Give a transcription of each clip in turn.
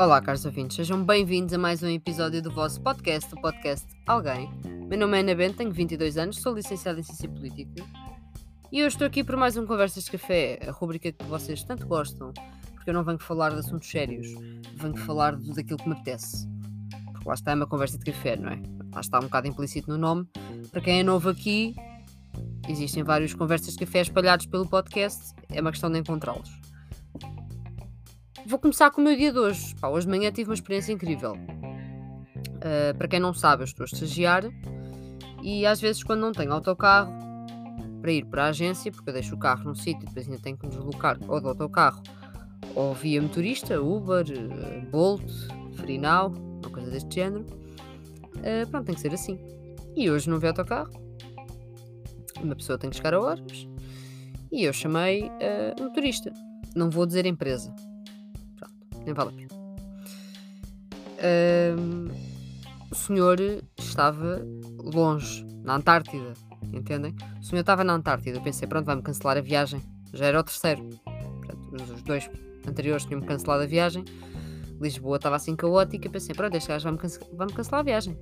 Olá, caros ouvintes, sejam bem-vindos a mais um episódio do vosso podcast, o podcast Alguém. Meu nome é Ana Bento, tenho 22 anos, sou licenciada em Ciência Política e eu estou aqui por mais um Conversas de Café, a rubrica que vocês tanto gostam, porque eu não venho falar de assuntos sérios, venho falar daquilo que me apetece. Porque lá está é uma conversa de café, não é? Lá está um bocado implícito no nome. Para quem é novo aqui, existem vários conversas de café espalhados pelo podcast, é uma questão de encontrá-los. Vou começar com o meu dia de hoje. Pá, hoje de manhã tive uma experiência incrível. Uh, para quem não sabe, eu estou a estagiar e às vezes, quando não tenho autocarro para ir para a agência, porque eu deixo o carro num sítio e depois ainda tenho que me deslocar ou de autocarro ou via motorista, Uber, uh, Bolt, Freenaw, uma coisa deste género, uh, pronto, tem que ser assim. E hoje não vi autocarro, uma pessoa tem que chegar a horas e eu chamei uh, motorista. Não vou dizer empresa, nem vale a pena. O senhor estava longe, na Antártida, entendem? O senhor estava na Antártida. Eu pensei, pronto, vai-me cancelar a viagem. Já era o terceiro. Portanto, os dois anteriores tinham-me cancelado a viagem. Lisboa estava assim caótica. Pensei, pronto, este gajo vai-me cance vai cancelar a viagem.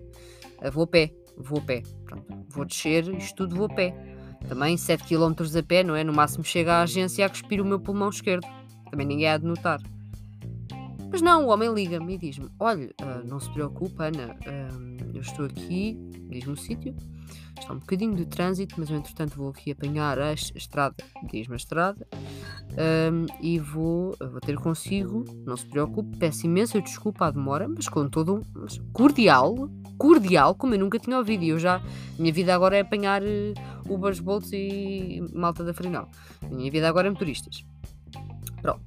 Vou a pé, vou a pé. Pronto, vou descer, isto tudo vou a pé. Também 7 km a pé, não é? No máximo chega à agência a cuspir o meu pulmão esquerdo. Também ninguém há de notar. Mas não, o homem liga-me e diz-me: Olha, uh, não se preocupe, Ana, uh, eu estou aqui, diz-me o sítio, está um bocadinho de trânsito, mas eu entretanto vou aqui apanhar a estrada, diz-me a estrada, um, e vou, vou ter consigo, não se preocupe, peço imensa desculpa à demora, mas com todo mas cordial, cordial, como eu nunca tinha ouvido, e eu já, minha vida agora é apanhar uh, Ubers, Bolts e malta da Frinal. Minha vida agora é motoristas. Pronto.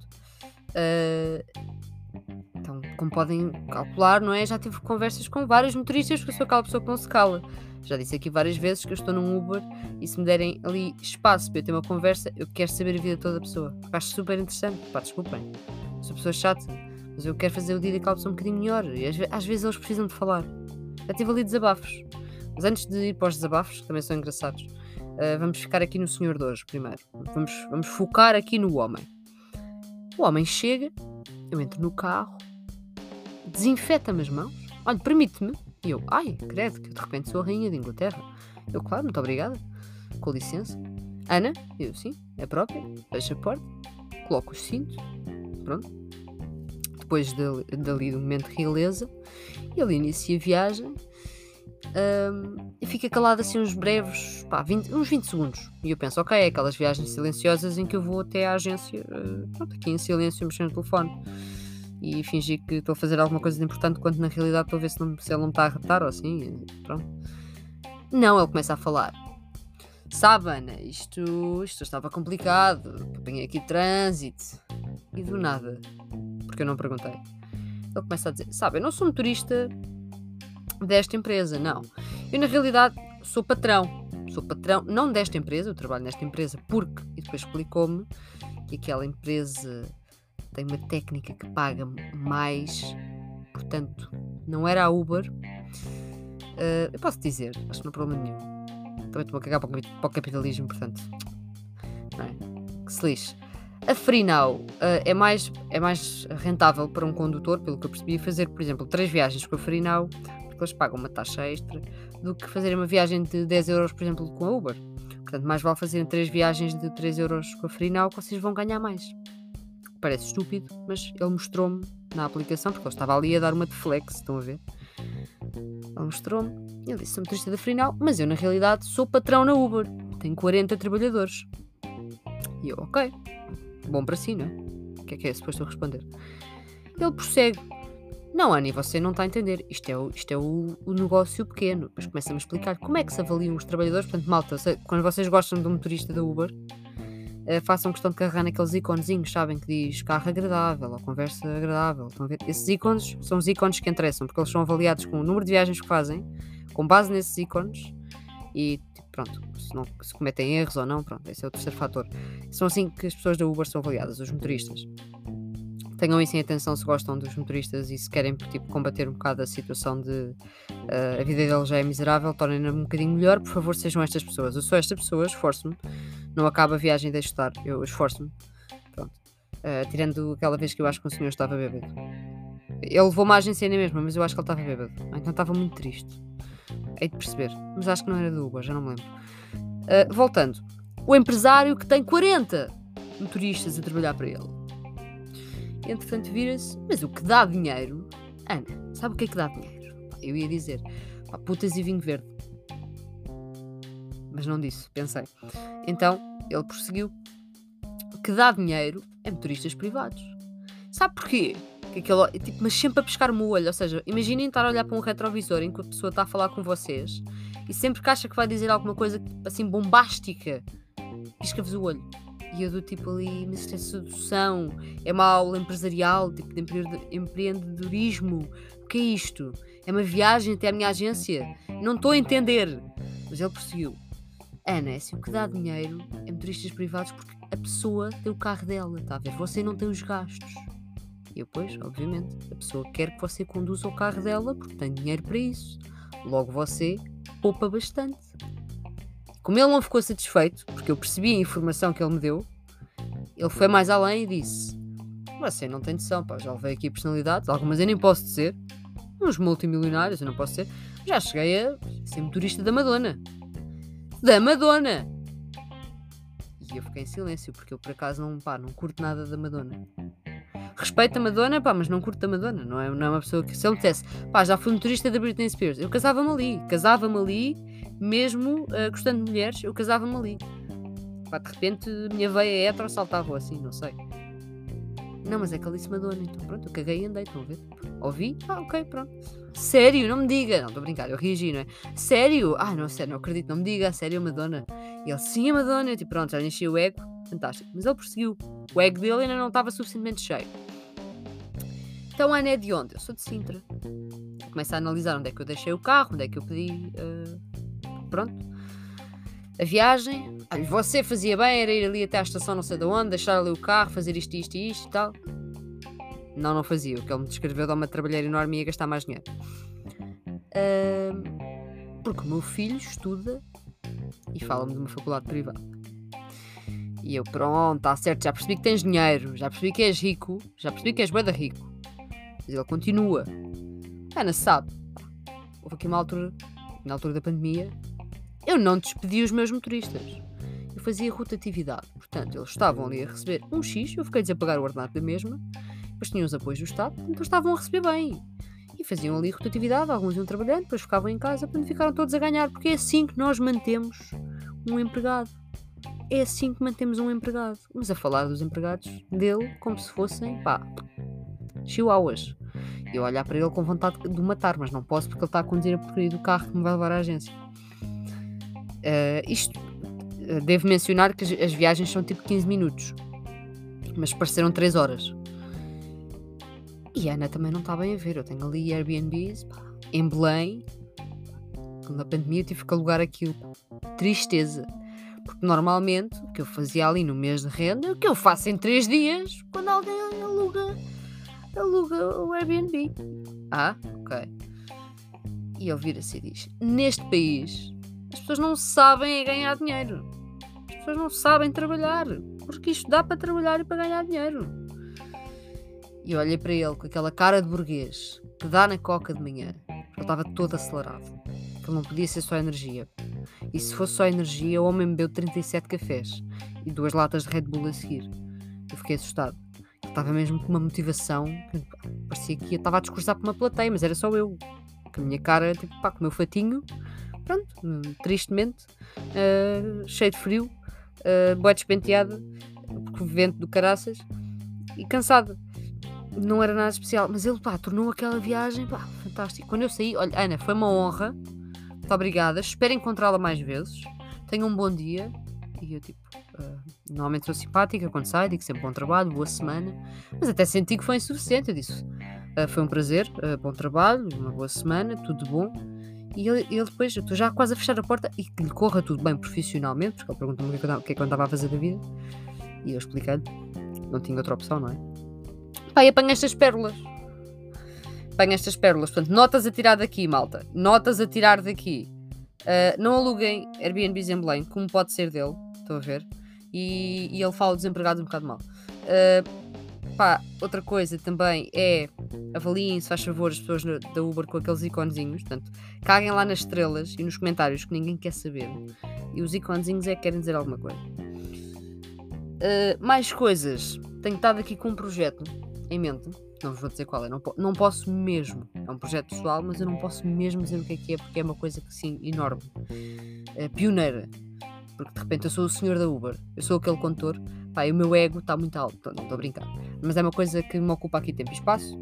Uh, então, como podem calcular, não é? Já tive conversas com vários motoristas, porque eu sou aquela pessoa que não se cala. Já disse aqui várias vezes que eu estou num Uber e se me derem ali espaço para eu ter uma conversa, eu quero saber a vida toda a pessoa. Acho super interessante. Pá, desculpem. Sou pessoa chata, mas eu quero fazer o dia daquela pessoa um bocadinho melhor. E às, às vezes eles precisam de falar. Já tive ali desabafos. Mas antes de ir para os desabafos, que também são engraçados, uh, vamos ficar aqui no senhor de hoje primeiro. Vamos, vamos focar aqui no homem. O homem chega, eu entro no carro, desinfeta-me as mãos. Olha, permite-me. E eu, ai, credo, que de repente sou a rainha de Inglaterra. Eu, claro, muito obrigada. Com licença. Ana? Eu, sim, é própria. Fecha a porta. Coloco o cinto. Pronto. Depois dali, dali do momento de realeza, ele inicia a viagem um, e fica calado assim uns breves, pá, 20, uns 20 segundos. E eu penso, ok, é aquelas viagens silenciosas em que eu vou até à agência, uh, pronto, aqui em silêncio, mexendo no telefone e fingir que estou a fazer alguma coisa de importante quando na realidade estou a ver se, não, se ele não está a retar ou assim. Pronto. Não, ele começa a falar. Sabe, Ana, isto, isto estava complicado. Tenho aqui trânsito. E do nada, porque eu não perguntei, ele começa a dizer: Sabe, eu não sou motorista desta empresa, não. Eu na realidade sou patrão. Sou patrão, não desta empresa, eu trabalho nesta empresa porque. E depois explicou-me que aquela empresa tem uma técnica que paga mais, portanto, não era a Uber. Uh, eu posso dizer, acho que não há problema nenhum. Também estou a cagar para o, capitalismo, portanto, não é? que se lixe. A Freenow uh, é, mais, é mais rentável para um condutor, pelo que eu percebi, fazer, por exemplo, três viagens com a Freenow, porque eles pagam uma taxa extra, do que fazer uma viagem de 10 euros, por exemplo, com a Uber. Portanto, mais vale fazerem três viagens de 3 euros com a Freenow, que vocês vão ganhar mais parece estúpido, mas ele mostrou-me na aplicação, porque eu estava ali a dar uma de flex, estão a ver? Ele mostrou-me, ele disse: sou motorista da Frinal, mas eu na realidade sou patrão na Uber, tenho 40 trabalhadores. E eu, ok, bom para si, não é? O que é que é suposto eu responder? Ele prossegue: Não, Annie, você não está a entender. Isto é o, isto é o, o negócio pequeno. Depois começa-me a explicar como é que se avaliam os trabalhadores. Portanto, malta, quando vocês gostam de um motorista da Uber, uh, façam questão de carregar naqueles iconezinhos, sabem, que diz carro agradável ou conversa agradável. Estão a ver? Esses ícones são os ícones que interessam, porque eles são avaliados com o número de viagens que fazem, com base nesses ícones, e tipo, pronto, se, não, se cometem erros ou não, pronto, esse é o terceiro fator. São assim que as pessoas da Uber são avaliadas, os motoristas. Tenham isso em atenção se gostam dos motoristas e se querem tipo, combater um bocado a situação de uh, a vida deles já é miserável, tornem-na um bocadinho melhor, por favor, sejam estas pessoas. Eu sou esta pessoa, esforço-me não acaba a viagem e deixo estar. Eu esforço-me. Pronto. Uh, tirando aquela vez que eu acho que o senhor estava bêbado. Ele levou-me à agência na mesma, mas eu acho que ele estava bêbado. Ou Então estava muito triste. Hei de perceber. Mas acho que não era do Uber, já não me lembro. Uh, voltando. O empresário que tem 40 motoristas a trabalhar para ele. Entretanto, vira-se. Mas o que dá dinheiro. Ana, sabe o que é que dá dinheiro? Eu ia dizer. Pá, putas e vinho verde. Mas não disse, pensei. Então, ele prosseguiu. Que dá dinheiro é motoristas privados. Sabe porquê? Que aquele, tipo, mas sempre a pescar-me o olho. Ou seja, imaginem estar a olhar para um retrovisor enquanto a pessoa está a falar com vocês e sempre que acha que vai dizer alguma coisa assim bombástica, pisca-vos o olho. E eu do tipo ali, mas isto é sedução, é uma aula empresarial, tipo de empre- empreendedorismo. O que é isto? É uma viagem até à minha agência? Não estou a entender. Mas ele prosseguiu. Ana, é assim, o que dá dinheiro é motoristas privados porque a pessoa tem o carro dela, está a ver? Você não tem os gastos. E eu, pois, obviamente, a pessoa quer que você conduza o carro dela porque tem dinheiro para isso. Logo você poupa bastante. Como ele não ficou satisfeito, porque eu percebi a informação que ele me deu, ele foi mais além e disse: Você não tem noção, pá, já levei aqui personalidades, algumas eu nem posso dizer, uns multimilionários eu não posso ser, já cheguei a ser motorista da Madonna. Da Madonna! E eu fiquei em silêncio, porque eu por acaso não, pá, não curto nada da Madonna. Respeito a Madonna, pá, mas não curto a Madonna. Não é, não é uma pessoa que, se ele me dissesse, pá, já fui motorista da Britney Spears, eu casava-me ali, casava-me ali, mesmo uh, gostando de mulheres, eu casava-me ali. Pá, de repente, minha veia é hetero saltava assim, não sei. Não, mas é disse Madonna, então pronto, eu caguei e andei, estão a ver? Ouvi? Ah, ok, pronto. Sério, não me diga. Não, estou a brincar, eu reagi, não é? Sério? Ah, não, sério, não acredito, não me diga, sério, Madonna. E ele, sim, a Madonna. Eu, tipo, pronto, já enchi o ego, fantástico. Mas ele prosseguiu. O ego dele ainda não estava suficientemente cheio. Então, Ana é de onde? Eu sou de Sintra. Começa a analisar onde é que eu deixei o carro, onde é que eu pedi. uh, pronto. A viagem. Olha, você fazia bem, era ir ali até à estação não sei de onde, deixar ali o carro, fazer isto, isto e isto e tal. Não, não fazia. O que ele me descreveu dá uma trabalheira enorme e ia gastar mais dinheiro. Ahm, porque o meu filho estuda e fala-me de uma faculdade privada. E eu, pronto, está certo, já percebi que tens dinheiro, já percebi que és rico, já percebi que és bué da rico. Mas ele continua. Ana sabe, houve aqui uma altura, na altura da pandemia, eu não despedi os meus motoristas. Eu fazia rotatividade. Portanto, eles estavam ali a receber um X, eu fiquei-lhes a pagar o ordenado da mesma, depois tinham os apoios do Estado, então eles estavam a receber bem. E faziam ali rotatividade, alguns iam trabalhando, depois ficavam em casa, portanto ficaram todos a ganhar, porque é assim que nós mantemos um empregado. É assim que mantemos um empregado. Mas a falar dos empregados dele como se fossem, pá, chihuahuas. Eu olhar para ele com vontade de o matar, mas não posso porque ele está a conduzir a porcaria do carro que me vai levar à agência. Eh, isto, eh, devo mencionar que as, viagens são tipo 15 minutos, mas pareceram 3 horas. E a Ana também não está bem a ver. Eu tenho ali Airbnbs pá, em Belém. Na pandemia eu tive que alugar aquilo. Tristeza. Porque normalmente o que eu fazia ali no mês de renda é o que eu faço em 3 dias quando alguém aluga, aluga o Airbnb. Ah, ok. E vira-se e diz: Neste país pessoas não sabem é ganhar dinheiro. As pessoas não sabem trabalhar. Porque isto dá para trabalhar e para ganhar dinheiro. E olhei para ele com aquela cara de burguês que dá na coca de manhã. Ele estava todo acelerado. Que não podia ser só energia. E se fosse só energia, o homem bebeu 37 cafés e duas latas de Red Bull a seguir. Eu fiquei assustado. Ele estava mesmo com uma motivação. que, Parecia que estava a discursar para uma plateia, mas era só eu. Com a minha cara, tipo, pá, com o meu fatinho. Pronto, tristemente, ah, cheio de frio, uh, boa despenteada, porque vento do caraças, e cansada não era nada especial, mas ele pá, tornou aquela viagem pá, fantástico. Quando eu saí, olha, Ana, foi uma honra, muito obrigada, espero encontrá-la mais vezes, tenha um bom dia. E eu, tipo, ah, normalmente sou simpática quando saio, digo sempre bom trabalho, boa semana, mas até senti que foi insuficiente. Eu disse, ah, foi um prazer, ah, bom trabalho, uma boa semana, tudo bom. E ele, ele depois, eu estou já quase a fechar a porta e que lhe corra tudo bem profissionalmente, porque ele perguntou-me o que é que eu é andava a fazer da vida. E eu expliquei-lhe, não tinha outra opção, não é? Pá, e estas pérolas. Apanha estas pérolas. Portanto, notas a tirar daqui, malta. Notas a tirar daqui. Ah, não aluguem Airbnbs em Belém, como pode ser dele. Estão a ver? E, e ele fala desempregados um bocado mal. Ah, pá, outra coisa também é avaliem, se faz favor, as pessoas no- da Uber com aqueles iconezinhos. Portanto, caguem lá nas estrelas e nos comentários que ninguém quer saber. E os iconezinhos é que querem dizer alguma coisa. Uh, mais coisas. Tenho estado aqui com um projeto em mente. Não vos vou dizer qual é. Não, po- não posso mesmo. É um projeto pessoal, mas eu não posso mesmo dizer o que é que é, porque é uma coisa que sim, enorme. Uh, pioneira. Porque de repente eu sou o senhor da Uber. Eu sou aquele condutor. Pá, o meu ego está muito alto. Não estou a brincar. Mas é uma coisa que me ocupa aqui tempo e espaço.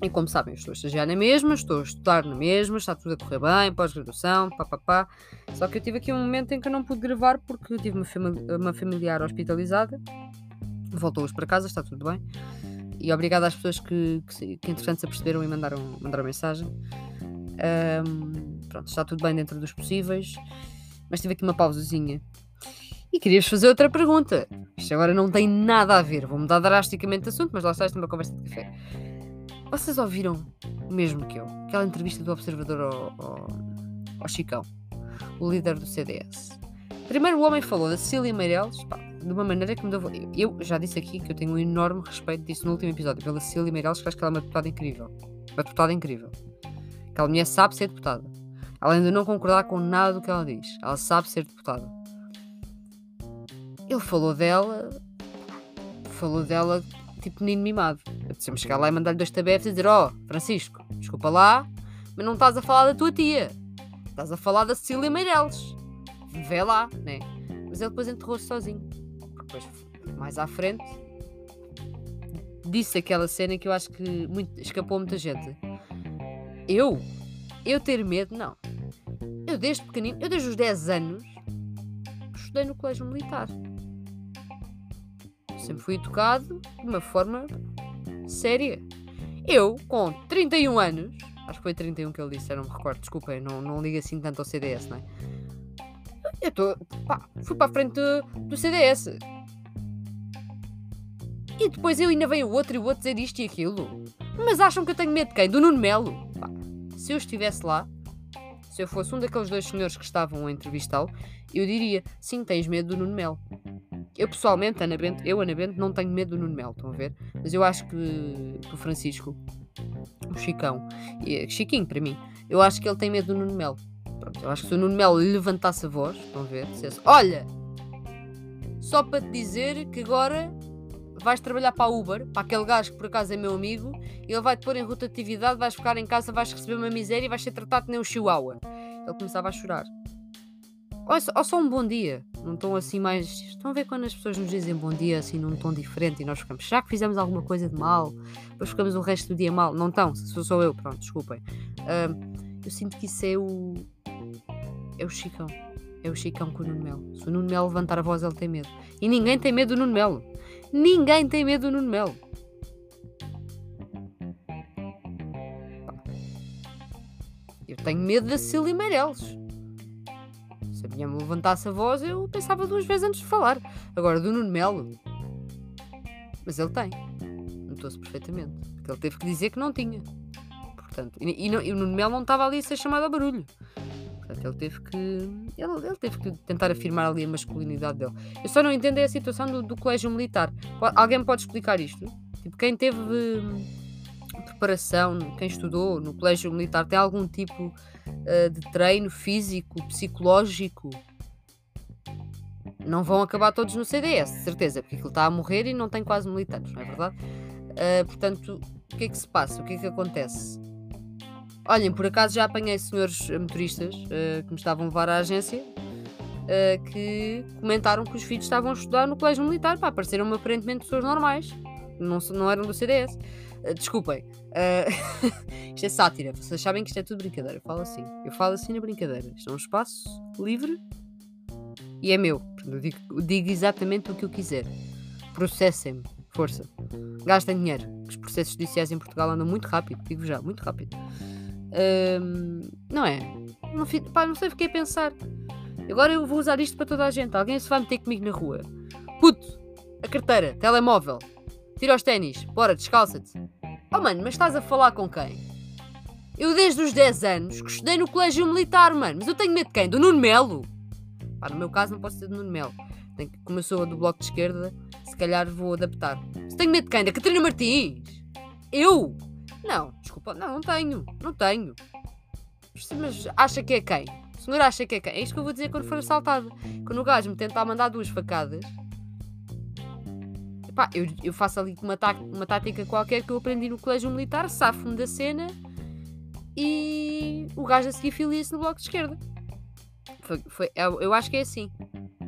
E como sabem, estou a estagiar na mesma, estou a estudar na mesma, está tudo a correr bem, pós-graduação, pá, pá, pá. Só que eu tive aqui um momento em que eu não pude gravar porque eu tive uma, uma familiar hospitalizada. Voltou hoje para casa, está tudo bem. E obrigada às pessoas que, que, que entretanto se aperceberam e mandaram, mandaram mensagem. Ahm, pronto, está tudo bem dentro dos possíveis. Mas tive aqui uma pausazinha. E queria-vos fazer outra pergunta. Isto agora não tem nada a ver. Vou mudar drasticamente de assunto, mas lá está, isto é uma conversa de café. Vocês ouviram o mesmo que eu? Aquela entrevista do Observador ao, ao, ao Chicão, o líder do CDS. Primeiro o homem falou da Cecília Meirelles, pá, de uma maneira que me deu... Eu já disse aqui que eu tenho um enorme respeito disso no último episódio, pela Cecília Meirelles, que acho que ela é uma deputada incrível. Uma deputada incrível. Aquela mulher sabe ser deputada. Além de não concordar com nada do que ela diz. Ela sabe ser deputada. Ele falou dela... Falou dela tipo menino mimado. Apeteceu-me chegar lá e mandar-lhe dois tabefes e dizer: Ó, Francisco, desculpa lá, mas não estás a falar da tua tia. Estás a falar da Cecília Meirelles. Vê lá, né? Mas ele depois enterrou-se sozinho. Depois, mais à frente, disse aquela cena que eu acho que muito- escapou muita gente. Eu? Eu ter medo? Não. Eu desde pequenino, eu desde os 10 anos, estudei no colégio militar. Sempre fui educado de uma forma séria. Eu, com 31 anos, acho que foi 31 que ele disse, não me recordo, desculpem, não, não assim tanto ao CDS, não é? Eu fui para a frente do, do CDS. E depois eu ainda vem o outro e o outro dizer isto e aquilo. Mas acham que eu tenho medo de quem? Do Nuno Melo? Pá, se eu estivesse lá, se eu fosse um daqueles dois senhores que estavam a entrevistá-lo, eu diria, sim, tens medo do Nuno Melo. Eu pessoalmente, Ana Bento, eu, Ana Bento, não tenho medo do Nuno Melo, estão a ver? Mas eu acho que, o Francisco, o Chicão, e, Chiquinho para mim, eu acho que ele tem medo do Nuno Melo. Pronto, eu acho que se o Nuno Melo levantasse a voz, estão a ver? Dissesse, olha, só para te dizer que agora vais trabalhar para a Uber, para aquele gajo que por acaso é meu amigo, ele vai-te pôr em rotatividade, vais ficar em casa, vais receber uma miséria e vais ser tratado nem um chihuahua. Ele começava a chorar. Ou só, ou só um bom dia. Não estão assim mais. Estão a ver quando as pessoas nos dizem bom dia assim num tom diferente e nós ficamos. Será que fizemos alguma coisa de mal? Depois ficamos o resto do dia mal? Não estão, se sou só eu, pronto, desculpem. Ahm, eu sinto que isso é o. É o Chicão. É o Chicão com o Nuno Melo. Se o Nuno Melo levantar a voz, ele tem medo. E ninguém tem medo do Nuno Melo. Ninguém tem medo do Nuno Melo. Eu tenho medo da Cecília Meirelles. Se a minha me levantasse a voz, eu pensava duas vezes antes de falar. Agora, do Nuno Melo. Mas ele tem. Notou-se perfeitamente. Porque ele teve que dizer que não tinha. Portanto, e, e não- e o Nuno Melo não estava ali a ser chamado a barulho. Portanto, ele teve que. Ele, ele teve que tentar afirmar ali a masculinidade dele. Eu só não entendo é a situação do, do colégio militar. Alguém pode explicar isto? Tipo, quem teve hum, preparação, quem estudou no colégio militar, tem algum tipo uh, de treino físico, psicológico? Não vão acabar todos no CDS, de certeza, porque aquilo está a morrer e não tem quase militantes, não é verdade? Uh, portanto, o que é que se passa? O que é que acontece? Olhem, por acaso já apanhei senhores motoristas uh, que me estavam a levar à agência uh, que comentaram que os filhos estavam a estudar no colégio militar. Pá, pareceram-me aparentemente pessoas normais, não, não eram do CDS. Uh, desculpem, uh, isto é sátira. Vocês sabem que isto é tudo brincadeira. Eu falo assim, eu falo assim na brincadeira. Isto é um espaço livre e é meu. Eu digo, digo exatamente o que eu quiser. Processem-me, força. Gastem dinheiro. que Os processos judiciais em Portugal andam muito rápido, digo já, muito rápido. Ahm, não é? Não, pá, não sei, fiquei a pensar. Agora eu vou usar isto para toda a gente. Alguém se vai meter comigo na rua. Puto, a carteira, telemóvel, tira os ténis, bora, descalça-te. Oh mano, mas estás a falar com quem? Eu desde os 10 anos que estudei no colégio militar, mano. Mas eu tenho medo de quem? Do Nuno Melo? Pá, no meu caso não posso ser do Nuno Melo. Como eu sou do Bloco de Esquerda, se calhar vou adaptar. Mas tenho medo de quem? Da Catarina Martins? Eu? Não, desculpa, não, não tenho, não tenho. Mas acha que é quem? O senhor acha que é quem? É isto que eu vou dizer quando for assaltado. Quando o gajo me tentar mandar duas facadas, epá, eu, eu faço ali uma, tá uma tática qualquer que eu aprendi no colégio militar, safo-me da cena e o gajo a seguir filia-se no bloco de esquerda. Foi, foi, eu, eu acho que é assim.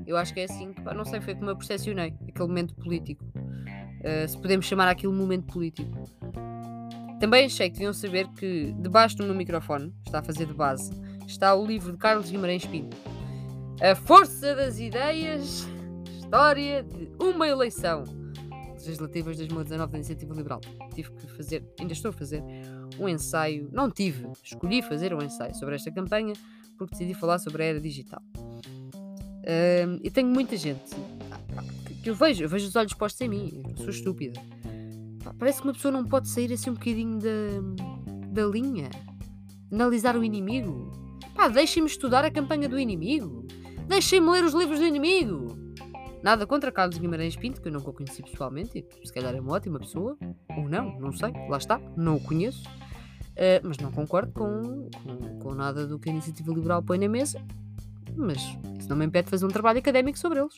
Eu acho que é assim, pá, não sei, foi como eu percepcionei aquele momento político. Uh, se podemos chamar aquilo momento político. Também achei que deviam saber que debaixo do meu microfone, está a fazer de base, está o livro de Carlos Guimarães Pinto. A Força das Ideias, História de uma Eleição. Legislativas 2019 da Iniciativa Liberal. Tive que fazer, ainda estou a fazer, um ensaio. Não tive, escolhi fazer um ensaio sobre esta campanha porque decidi falar sobre a era digital. E tenho muita gente que eu vejo, eu vejo os olhos postos em mim, eu sou estúpida parece que uma pessoa não pode sair assim um bocadinho da, da linha. Analisar o inimigo. Pá, deixem-me estudar a campanha do inimigo. Deixem-me ler os livros do inimigo. Nada contra Carlos Guimarães Pinto, que eu nunca o conheci pessoalmente, e se calhar é uma ótima pessoa, ou não, não sei, lá está, não o conheço, uh, mas não concordo com, com, com, nada do que a Iniciativa Liberal põe na mesa, mas isso não me impede de fazer um trabalho académico sobre eles.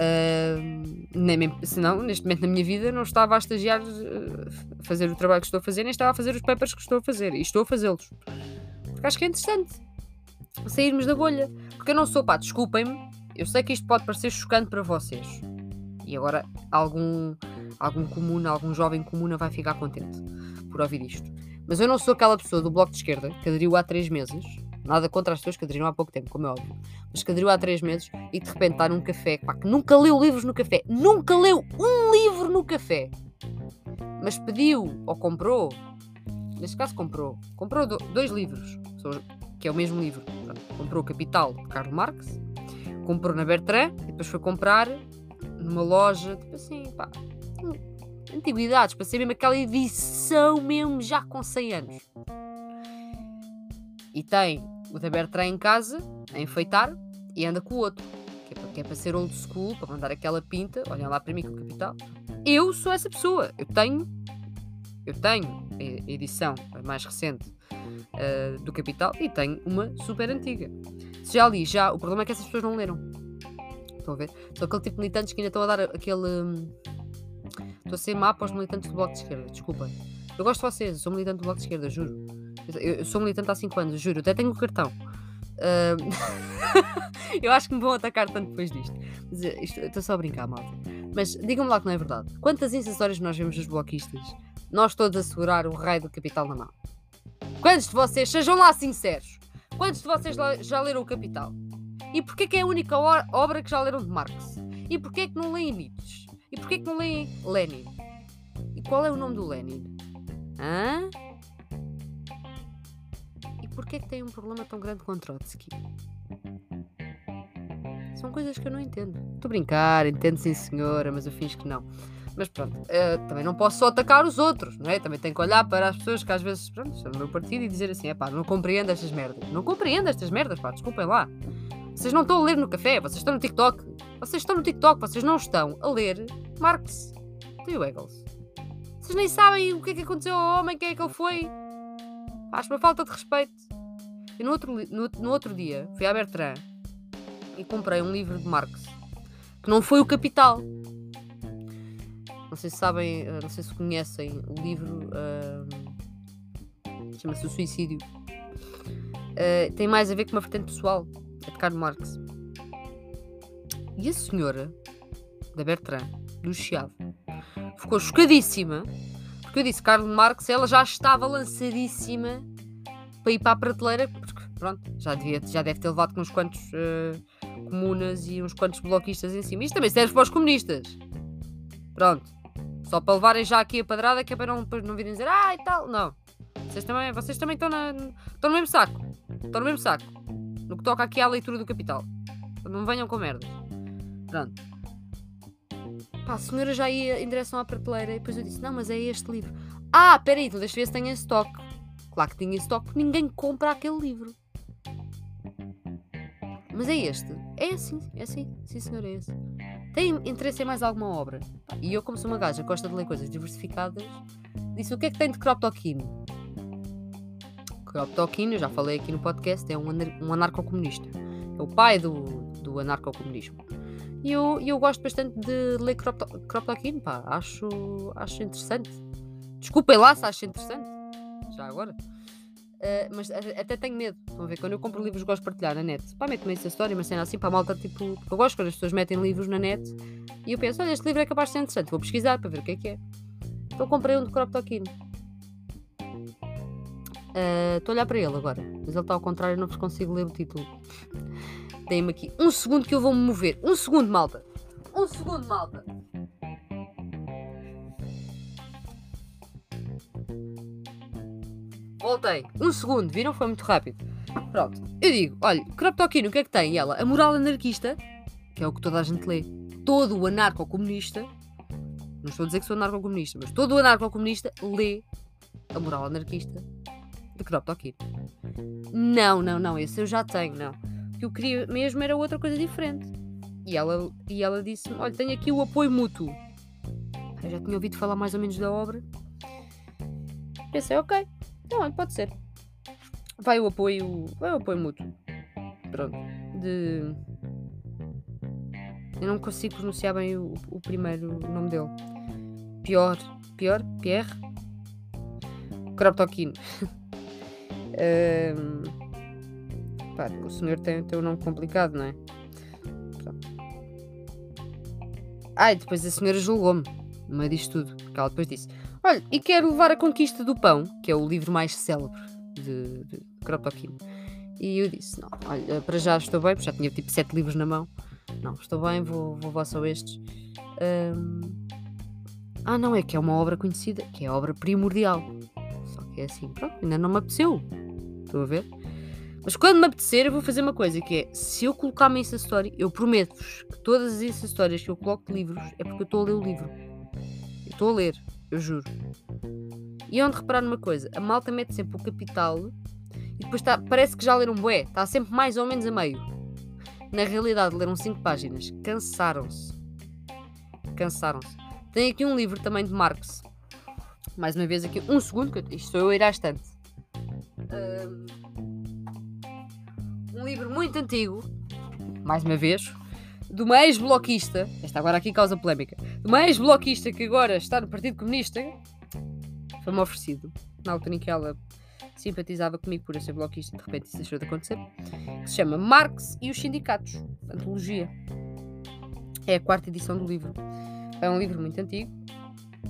Uh, nem senão, neste momento na minha vida, não estava a estagiar uh, fazer o trabalho que estou a fazer, nem estava a fazer os papers que estou a fazer. E estou a fazê-los. Porque acho que é interessante sairmos da bolha. Porque eu não sou, pá, desculpem-me, eu sei que isto pode parecer chocante para vocês. E agora algum, algum comuna, algum jovem comuna vai ficar contente por ouvir isto. Mas eu não sou aquela pessoa do bloco de esquerda que aderiu há três meses Nada contra as pessoas que aderiram há pouco tempo, como é óbvio. Mas que aderiu há três meses e de repente está num café, pá, que nunca leu livros no café. Nunca leu um livro no café. Mas pediu ou comprou. Neste caso comprou. Comprou dois livros. Que é o mesmo livro. comprou o Capital de Karl Marx. Comprou na Bertrand. E depois foi comprar numa loja, tipo assim, pá. Antiguidades, para ser mesmo aquela edição mesmo já com 100 anos e tem o da Bertrand em casa, a enfeitar, e anda com o outro, que é, para, que é para ser old school, para mandar aquela pinta, olhem lá para mim com o capital. Eu sou essa pessoa, eu tenho, eu tenho a edição mais recente uh, do Capital e tenho uma super antiga. Se já li, já, o problema é que essas pessoas não leram. Estão a ver? São aquele tipo de militantes que ainda estão a dar aquele. Hum, estou a ser má para os militantes do Bloco de Esquerda, desculpem. Eu gosto de vocês, eu sou militante do Bloco de Esquerda, juro. Eu, sou militante há 5 anos, juro, até tenho o cartão. Uh, eu acho que me vão atacar tanto depois disto. Eh, estou só a brincar, malta. Mas digam-me lá que não é verdade. Quantas incensórias nós vemos dos bloquistas? Nós todos a segurar o raio do capital na mão. Quantos de vocês, sejam lá sinceros, quantos de vocês já leram o Capital? E porquê que é a única obra que já leram de Marx? E porquê que não leem Nietzsche? E porquê que não leem Lenin? E qual é o nome do Lenin? Hã? porquê é que tem um problema tão grande com Trotsky? São coisas que eu não entendo. Estou a brincar, entendo sim senhora, mas eu finjo que não. Mas pronto, uh, também não posso só atacar os outros, não é? Também tenho que olhar para as pessoas que às vezes pronto, estão no meu partido e dizer assim: é pá, não compreendo estas merdas. Não compreendo estas merdas, pá, desculpem lá. Vocês não estão a ler no café, vocês estão no TikTok. Vocês estão no TikTok, vocês não estão a ler Marx. Tem o Engels. Vocês nem sabem o que é que aconteceu ao homem, quem é que ele foi. Acho uma falta de respeito. E no outro, no, no outro dia fui à Bertrand e comprei um livro de Marx que não foi o Capital. Não sei se sabem, eh, não sei se conhecem o livro. Uh, Chama-se O Suicídio. Uh, tem mais a ver com uma vertente pessoal. É de Karl Marx. E a senhora da Bertrand, do Chiado, ficou chocadíssima porque eu disse Karl Marx, ela já estava lançadíssima para ir para a prateleira, porque pronto, já, devia, já deve ter levado com uns quantos uh, comunas e uns quantos bloquistas em cima. Isto também serve para os comunistas. Pronto. Só para levarem já aqui a padrada, que é para não, não virem dizer ah e tal. Não. Vocês também, vocês também estão, na, estão no mesmo saco. Estão no mesmo saco. No que toca aqui à leitura do capital. Não venham com merda. Pronto. Pá, a senhora já ia em direção à prateleira e depois eu disse: Não, mas é este livro. Ah, peraí, então deixa ver se tem em estoque. Claro que tinha estoque porque ninguém compra aquele livro. Mas é este. É assim, é assim. Sim, senhor, é esse. Tem interesse em mais alguma obra? E eu, como sou uma gaja, gosta de ler coisas diversificadas, disse o que é que tem de Kropotkin? Kropotkin, eu já falei aqui no podcast, é um, anar um anarcocomunista. É o pai do, do anarcocomunismo. E eu, eu gosto bastante de ler Kropotkin, pá, acho, acho interessante. Desculpem lá se acho interessante, já agora. Uh, mas até tenho medo. Estão a ver? Quando eu compro livros, gosto de partilhar na net. Pá, meto-me essa história, mas cena assim, para a malta, tipo. Eu gosto quando as pessoas metem livros na net e eu penso, olha, este livro é capaz de ser interessante, vou pesquisar para ver o que é que é. Então comprei um de Kropotkin. Ah, estou uh, a olhar para ele agora, mas ele está ao contrário, não vos consigo ler o título. Tem-me aqui um segundo que eu vou me mover. Um segundo, malta. Um segundo, malta. Voltei. Um segundo, viram? Foi muito rápido. Pronto. Eu digo, olha, Kropotkin, o que é que tem? E ela, a moral anarquista, que é o que toda a gente lê. Todo o anarco-comunista, não estou a dizer que sou anarco-comunista, mas todo o anarco-comunista lê a moral anarquista de Kropotkin. Não, não, não, esse eu já tenho, não. O que eu queria mesmo era outra coisa diferente. E ela, e ela disse-me, olha, tenho aqui o apoio mútuo. Eu já tinha ouvido falar mais ou menos da obra. Pensei, ok, então pode ser. Vai o apoio, vai o apoio mútuo. Pronto. De... Eu não consigo pronunciar bem o, o primeiro nome dele. Pior, pior, Pierre? Kropotkin. Um, pá, o senhor tem, tem um nome complicado, não é? Ai, depois a senhora julgou-me meio disto tudo, porque ela depois disse: Olha, e quero levar a conquista do pão, que é o livro mais célebre de, de Kropotkin. E eu disse: Não, olha, para já estou bem, porque já tinha tipo sete livros na mão. Não, estou bem, vou, vou levar só estes. Um... Ah, não, é que é uma obra conhecida, que é a obra primordial. Só que é assim, pronto, ainda não me apeteceu. Estão a ver? Mas quando me apetecer, eu vou fazer uma coisa que é: se eu colocar uma Insta Story, eu prometo-vos que todas as Stories que eu coloco de livros é porque eu estou a ler o livro. Eu estou a ler, eu juro. E onde reparar numa coisa: a malta mete sempre o capital e depois tá, parece que já leram bué, está sempre mais ou menos a meio. Na realidade, leram 5 páginas, cansaram-se. Cansaram-se. Tem aqui um livro também de Marx. Mais uma vez, aqui, um segundo, que isto sou eu a ir à estante um livro muito antigo, mais uma vez, de uma ex-bloquista, esta agora aqui causa polémica, de uma ex-bloquista que agora está no Partido Comunista, foi-me oferecido, na altura em que ela simpatizava comigo por eu ser bloquista, de repente isso deixou de acontecer, que se chama Marx e os Sindicatos, antologia. É a quarta edição do livro. É um livro muito antigo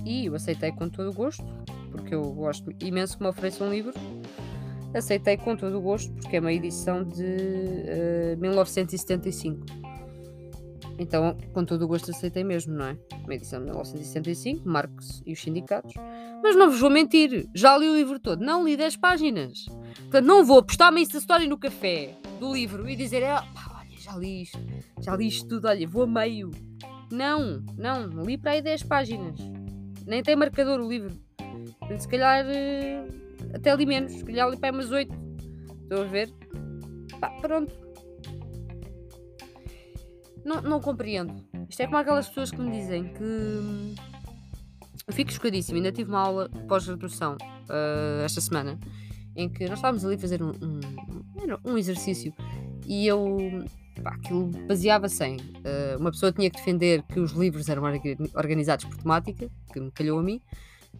e eu aceitei com todo o gosto, porque eu gosto imenso que me ofereçam um livro aceitei com todo o gosto, porque é uma edição de uh, eh, 1975. Então, com todo o gosto, aceitei mesmo, não é? Uma edição de 1975, Marcos e os Sindicatos. Mas não vos vou mentir, já li o livro todo. Não li 10 páginas. Portanto, não vou postar-me essa história no café do livro e dizer, ah, pá, olha, já li isto, já li isto tudo, olha, vou a meio. Não, não, li para aí 10 páginas. Nem tem marcador o livro. Portanto, se calhar. Uh até ali menos, se calhar ali para umas 8. Estão a ver? Pá, pronto. Não, não compreendo. Isto é como aquelas pessoas que me dizem que. Hum, eu fico chocadíssimo. Ainda tive uma aula pós-graduação uh, esta semana em que nós estávamos ali a fazer um, um, um exercício e eu. Pá, aquilo baseava-se em. Uh, uma pessoa tinha que defender que os livros eram organizados por temática, que me calhou a mim.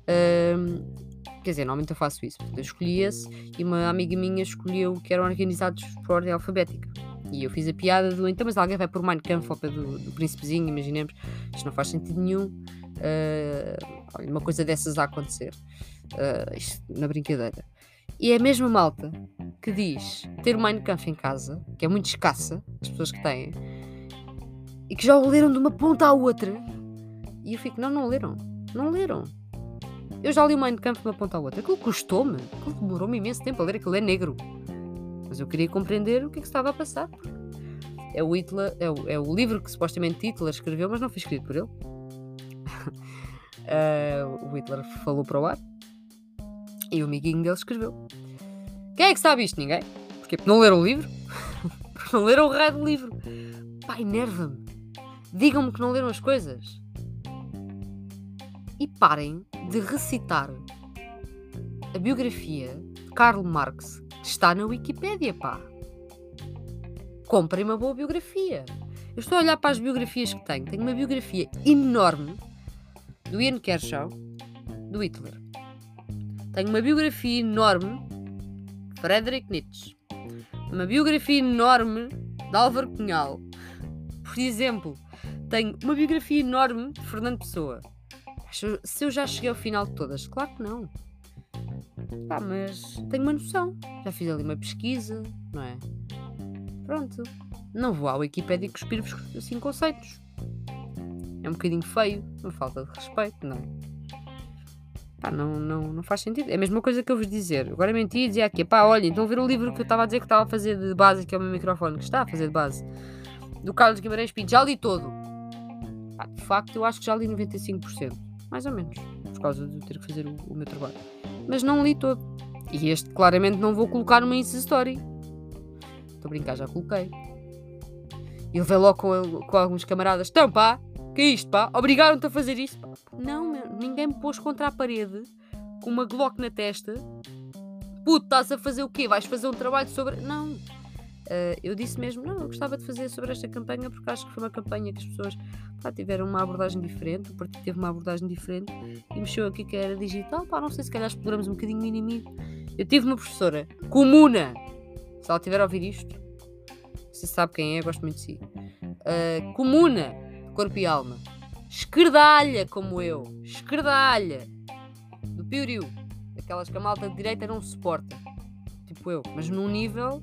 Uh, Quer dizer, normalmente eu faço isso. Eu escolhi esse e uma amiga minha escolheu que eram organizados por ordem alfabética. E eu fiz a piada do então, mas alguém vai por Mein Kampf ao pé do, do príncipezinho, imaginemos. Isto não faz sentido nenhum. Uh, uma coisa dessas a acontecer. Uh, isto, na brincadeira. E é a mesma malta que diz ter o Mein Kampf em casa, que é muito escassa, as pessoas que têm, e que já o leram de uma ponta à outra. E eu fico, não, não leram. Não leram. Eu já li o Mein Kampf de uma ponta à outra. Aquilo custou-me. Aquilo demorou-me imenso tempo a ler. Aquilo é negro. Mas eu queria compreender o que é que estava a passar. É o, Hitler, é o, é o livro que supostamente Hitler escreveu, mas não foi escrito por ele. uh, o Hitler falou para o ar. E o amiguinho dele escreveu. Quem é que sabe isto? Ninguém. Porque não leram o livro? Porque não leram o raio do livro. Pá, enerva-me. Digam-me que não leram as coisas. E parem de recitar a biografia de Karl Marx está na Wikipédia, pá. Comprem uma boa biografia. Eu estou a olhar para as biografias que tenho. Tenho uma biografia enorme do Ian Kershaw, do Hitler. Tenho uma biografia enorme de Friedrich Nietzsche. Uma biografia enorme de Álvaro Cunhal. Por exemplo, tenho uma biografia enorme de Fernando Pessoa. Se eu já cheguei ao final de todas, claro que não. Pá, mas tenho uma noção. Já fiz ali uma pesquisa, não é? Pronto. Não vou à Wikipédia cuspir-vos assim conceitos. É um bocadinho feio, uma falta de respeito, não é? Pá, não, não, não faz sentido. É a mesma coisa que eu vos dizer. Agora menti e dizia aqui, pá, olha, então ver o livro que eu estava a dizer que estava a fazer de base, que é o meu microfone, que está a fazer de base, do Carlos Guimarães Pinto, já li todo. Pá, de facto, eu acho que já li 95%. Mais ou menos. Por causa de ter que fazer o, o meu trabalho. Mas não li todo. E este claramente não vou colocar numa Insta Story. Estou a brincar, já coloquei. E ele veio logo com, com alguns camaradas. Então, pá, que é isto, pá? Obrigaram-te a fazer isto? Pá. Não, meu, ninguém me pôs contra a parede com uma Glock na testa. Puto, estás a fazer o quê? Vais fazer um trabalho sobre. Não. Uh, eu disse mesmo, não, eu gostava de fazer sobre esta campanha porque acho que foi uma campanha que as pessoas pá, tiveram uma abordagem diferente, o partido teve uma abordagem diferente e mexeu aqui que era digital. Pá, não sei se calhar exploramos um bocadinho o inimigo. Eu tive uma professora comuna, se ela tiver a ouvir isto, você sabe quem é, gosto muito de si. Uh, comuna, corpo e alma. Esquerdalha, como eu. Esquerdalha. Do Pioriu. Aquelas que a malta de direita não suporta. Tipo eu. Mas num nível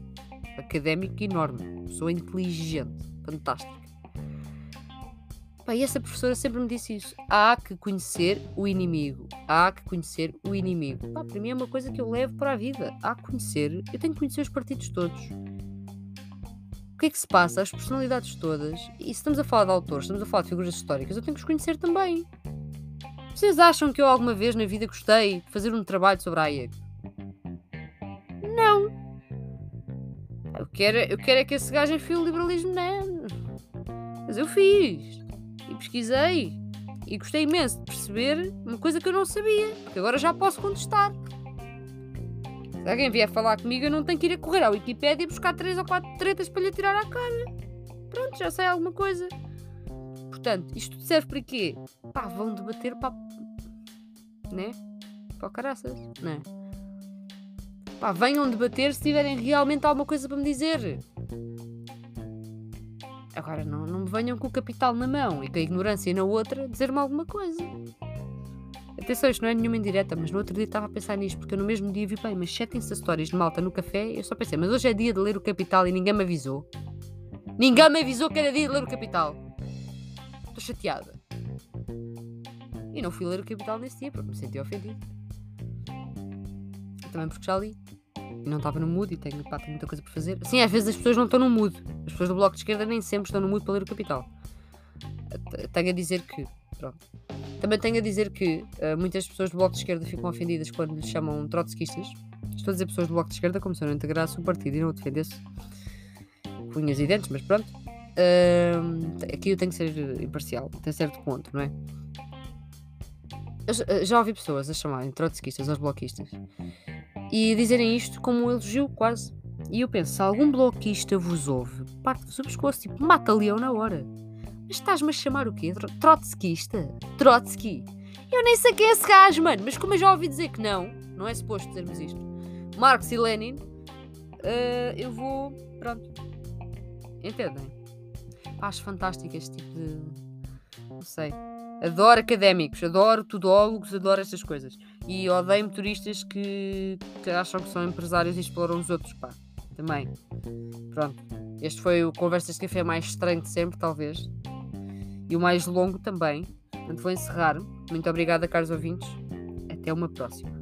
académico enorme. Pessoa inteligente. Fantástica. Pá, e essa professora sempre me disse isso. Há que conhecer o inimigo. Há que conhecer o inimigo. Pá, para mim é uma coisa que eu levo para a vida. Há que conhecer. Eu tenho que conhecer os partidos todos o que é que se passa, as personalidades todas, e se estamos a falar de autores, estamos a falar de figuras históricas, eu tenho que os conhecer também. Vocês acham que eu alguma vez na vida gostei de fazer um trabalho sobre a AIEG? Quero, eu quero é que esse gajo enfie o liberalismo, não. Mas eu fiz. E pesquisei. E gostei imenso de perceber uma coisa que eu não sabia. Que agora já posso contestar. Se alguém vier falar comigo, eu não tenho que ir a correr à Wikipédia e buscar três ou quatro tretas para lhe tirar à cara. Pronto, já sei alguma coisa. Portanto, isto serve para quê? Pá, vão debater para. Né? Para caraças, né? Pá, venham debater se tiverem realmente alguma coisa para me dizer. Agora, não, não me venham com o capital na mão e com a ignorância na outra dizer-me alguma coisa. Atenção, isto não é nenhuma indireta, mas no outro dia estava a pensar nisto, porque eu no mesmo dia vi, bem, mas setem se histórias de malta no café, eu só pensei, mas hoje é dia de ler o Capital e ninguém me avisou. Ninguém me avisou que era dia de ler o Capital. Estou chateada. E não fui ler o Capital nesse dia, porque me senti ofendido. Também porque já li. E não estava no mood e tenho, pá, tenho muita coisa para fazer. Sim, às vezes as pessoas não estão no mood. As pessoas do Bloco de Esquerda nem sempre estão no mood para ler o Capital. Tenho a dizer que, pronto, também tenho a dizer que uh, muitas pessoas do Bloco de Esquerda ficam ofendidas quando lhes chamam trotskistas. Estou a dizer pessoas do Bloco de Esquerda como se não integrasse o partido e não o defendesse com unhas e dentes, mas pronto. Uh, aqui eu tenho que ser imparcial, até certo ponto, não é? Eu já ouvi pessoas a chamarem trotskistas aos bloquistas e dizerem isto como um elogio, quase. E eu penso, se algum bloquista vos ouve, parte-vos o pescoço, tipo, mata leão na hora. Mas estás-me a chamar o quê? Trotskista? Trotsky? Eu nem sei quem é esse gajo, mano. Mas como eu já ouvi dizer que não, não é suposto dizermos isto. Marx e Lenin, uh, eu vou. Pronto. Entendem? Acho fantástico este tipo de. Não sei. Adoro académicos, adoro tudólogos, adoro estas coisas. E odeio motoristas que, que acham que são empresários e exploram os outros, pá. Também. Pronto. Este foi o Conversas de Café mais estranho de sempre, talvez. E o mais longo também. Portanto, vou encerrar. Muito obrigada, caros ouvintes. Até uma próxima.